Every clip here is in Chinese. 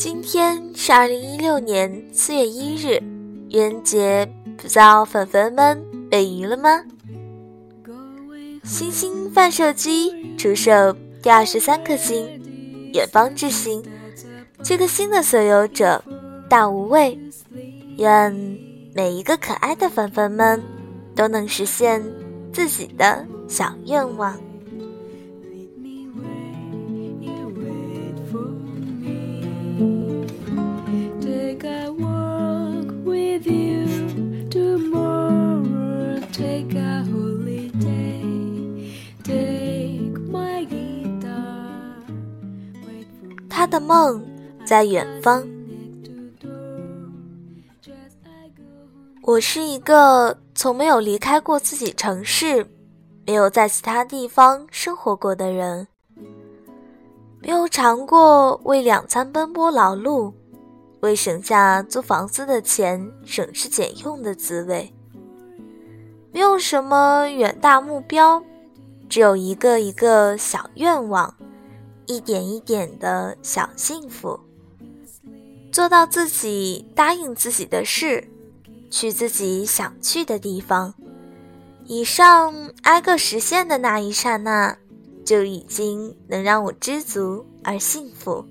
今天是二零一六年四月一日，愚人节，不知道粉粉们被鱼了吗？星星发射机出售第二十三颗星，远方之星。这颗星的所有者大无畏，愿每一个可爱的粉粉们都能实现自己的小愿望。的梦在远方。我是一个从没有离开过自己城市，没有在其他地方生活过的人，没有尝过为两餐奔波劳碌，为省下租房子的钱省吃俭用的滋味。没有什么远大目标，只有一个一个小愿望。一点一点的小幸福，做到自己答应自己的事，去自己想去的地方。以上挨个实现的那一刹那，就已经能让我知足而幸福。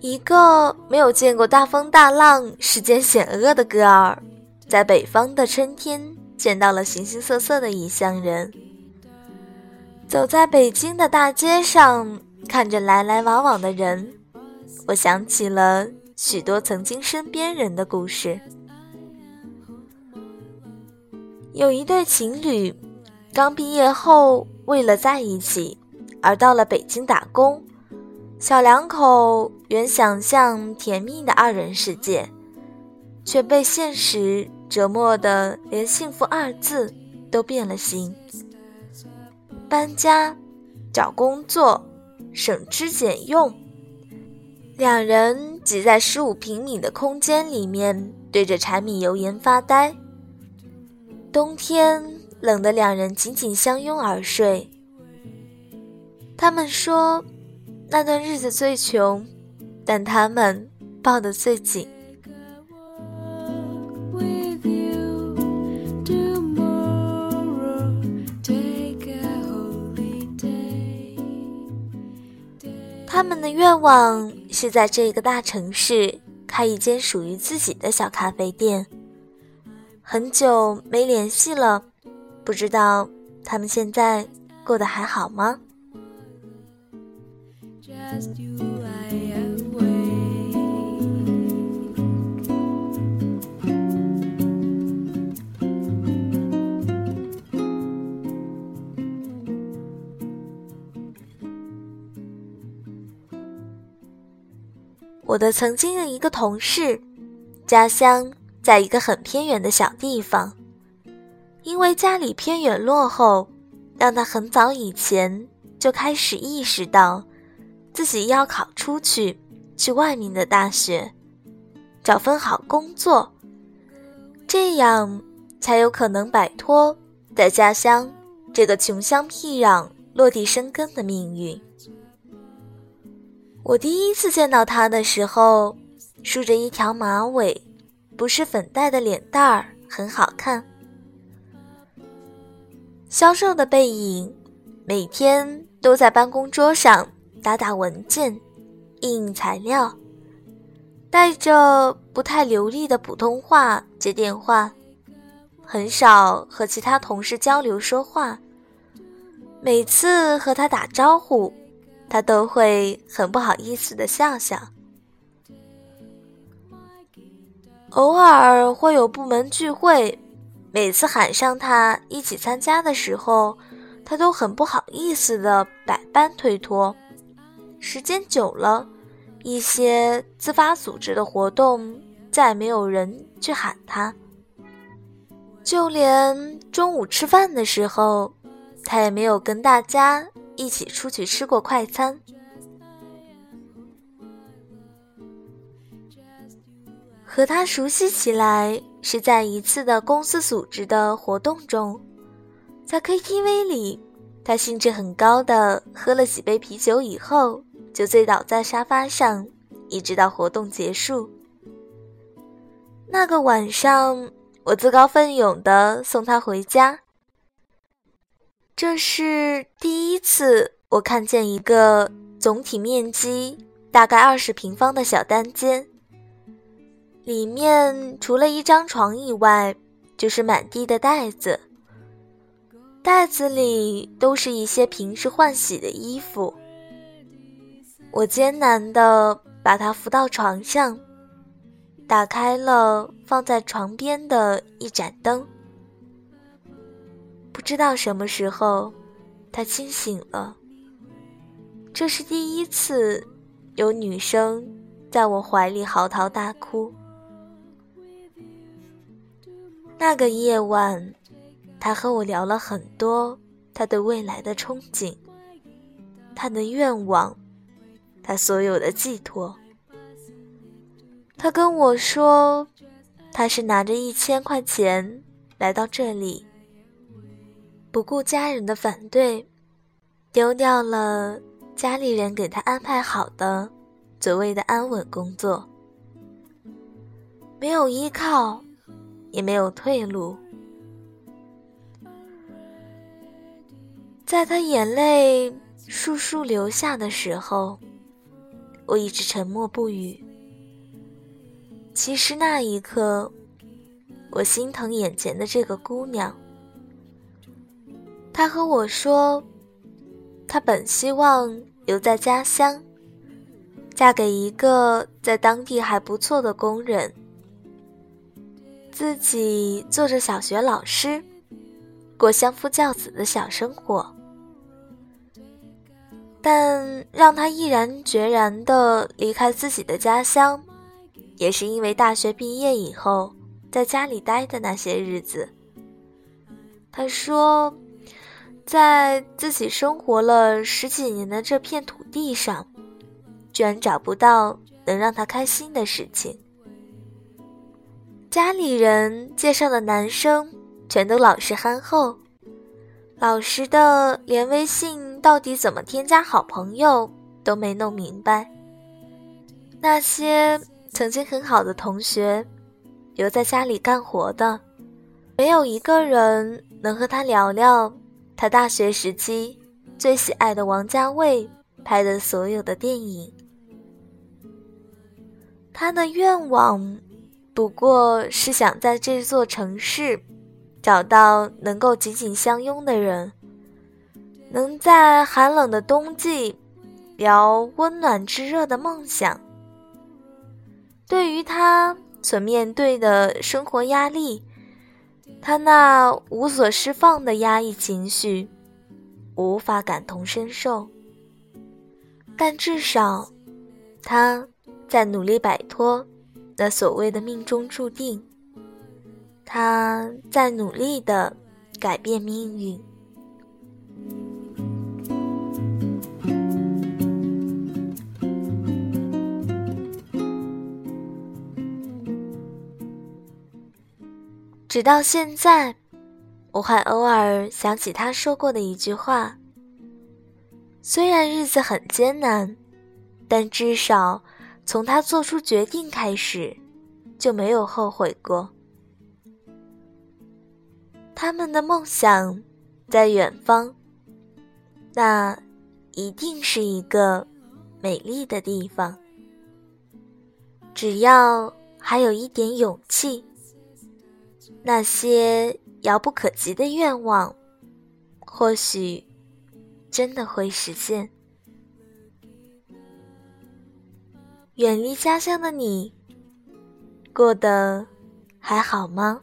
一个没有见过大风大浪、世间险恶的哥儿。在北方的春天，见到了形形色色的异乡人。走在北京的大街上，看着来来往往的人，我想起了许多曾经身边人的故事。有一对情侣，刚毕业后为了在一起而到了北京打工。小两口原想象甜蜜的二人世界，却被现实。折磨的连幸福二字都变了形。搬家、找工作、省吃俭用，两人挤在十五平米的空间里面，对着柴米油盐发呆。冬天冷得两人紧紧相拥而睡。他们说，那段日子最穷，但他们抱得最紧。他们的愿望是在这个大城市开一间属于自己的小咖啡店。很久没联系了，不知道他们现在过得还好吗？我的曾经的一个同事，家乡在一个很偏远的小地方，因为家里偏远落后，让他很早以前就开始意识到，自己要考出去，去外面的大学，找份好工作，这样才有可能摆脱在家乡这个穷乡僻壤落地生根的命运。我第一次见到他的时候，梳着一条马尾，不是粉黛的脸蛋儿很好看。消瘦的背影，每天都在办公桌上打打文件、印印材料，带着不太流利的普通话接电话，很少和其他同事交流说话。每次和他打招呼。他都会很不好意思的笑笑，偶尔会有部门聚会，每次喊上他一起参加的时候，他都很不好意思的百般推脱。时间久了，一些自发组织的活动再没有人去喊他，就连中午吃饭的时候，他也没有跟大家。一起出去吃过快餐，和他熟悉起来是在一次的公司组织的活动中。在 KTV 里，他兴致很高的喝了几杯啤酒以后，就醉倒在沙发上，一直到活动结束。那个晚上，我自告奋勇的送他回家。这是第一次我看见一个总体面积大概二十平方的小单间，里面除了一张床以外，就是满地的袋子。袋子里都是一些平时换洗的衣服。我艰难的把他扶到床上，打开了放在床边的一盏灯。不知道什么时候，他清醒了。这是第一次有女生在我怀里嚎啕大哭。那个夜晚。他和我聊了很多，他对未来的憧憬，他的愿望，他所有的寄托。他跟我说，他是拿着一千块钱来到这里，不顾家人的反对，丢掉了家里人给他安排好的所谓的安稳工作，没有依靠，也没有退路。在他眼泪簌簌流下的时候，我一直沉默不语。其实那一刻，我心疼眼前的这个姑娘。他和我说，他本希望留在家乡，嫁给一个在当地还不错的工人，自己做着小学老师，过相夫教子的小生活。但让他毅然决然地离开自己的家乡，也是因为大学毕业以后在家里待的那些日子。他说，在自己生活了十几年的这片土地上，居然找不到能让他开心的事情。家里人介绍的男生全都老实憨厚。老实的，连微信到底怎么添加好朋友都没弄明白。那些曾经很好的同学，留在家里干活的，没有一个人能和他聊聊他大学时期最喜爱的王家卫拍的所有的电影。他的愿望，不过是想在这座城市。找到能够紧紧相拥的人，能在寒冷的冬季聊温暖炙热的梦想。对于他所面对的生活压力，他那无所释放的压抑情绪，无法感同身受。但至少，他在努力摆脱那所谓的命中注定。他在努力的改变命运，直到现在，我还偶尔想起他说过的一句话：虽然日子很艰难，但至少从他做出决定开始，就没有后悔过。他们的梦想在远方，那一定是一个美丽的地方。只要还有一点勇气，那些遥不可及的愿望，或许真的会实现。远离家乡的你，过得还好吗？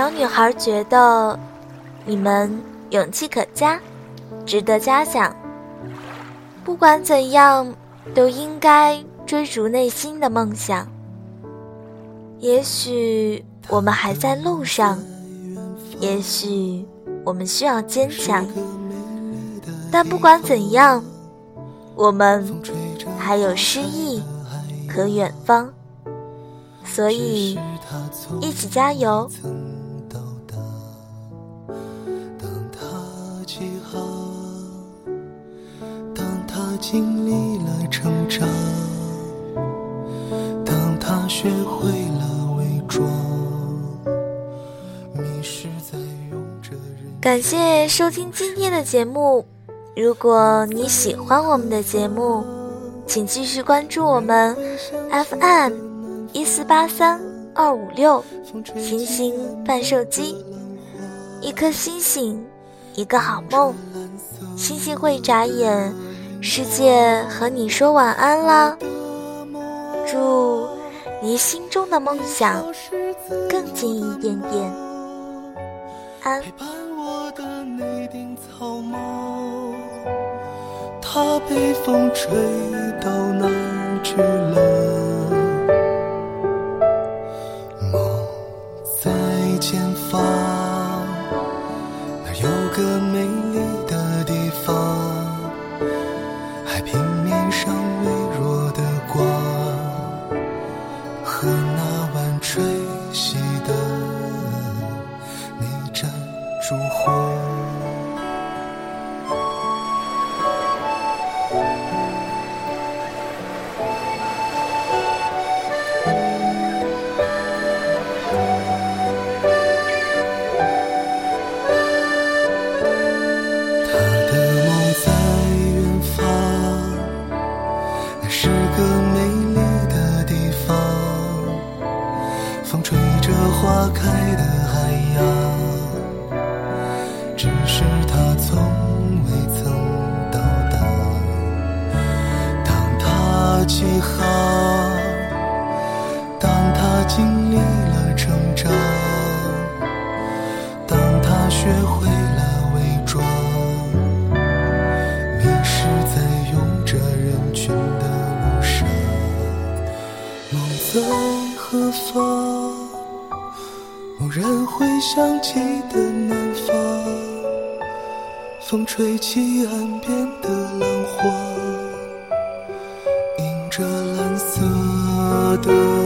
小女孩觉得你们勇气可嘉，值得嘉奖。不管怎样，都应该追逐内心的梦想。也许我们还在路上，也许我们需要坚强，但不管怎样，我们还有诗意和远方，所以一起加油。当他经历了成长，当他学会了伪装，迷失在用着人。感谢收听今天的节目。如果你喜欢我们的节目，请继续关注我们 FM 一四八三二五六星星伴手机，一颗星星，一个好梦，星星会眨眼。世界和你说晚安啦，祝离心中的梦想更近一点点。安。陪伴我的那顶草帽，它被风吹到哪儿去了？从未曾到达。当他起航，当他经历了成长，当他学会了伪装，迷失在拥着人群的路上。梦在何方？蓦然回想起的南方，风吹起岸边的浪花。这蓝色的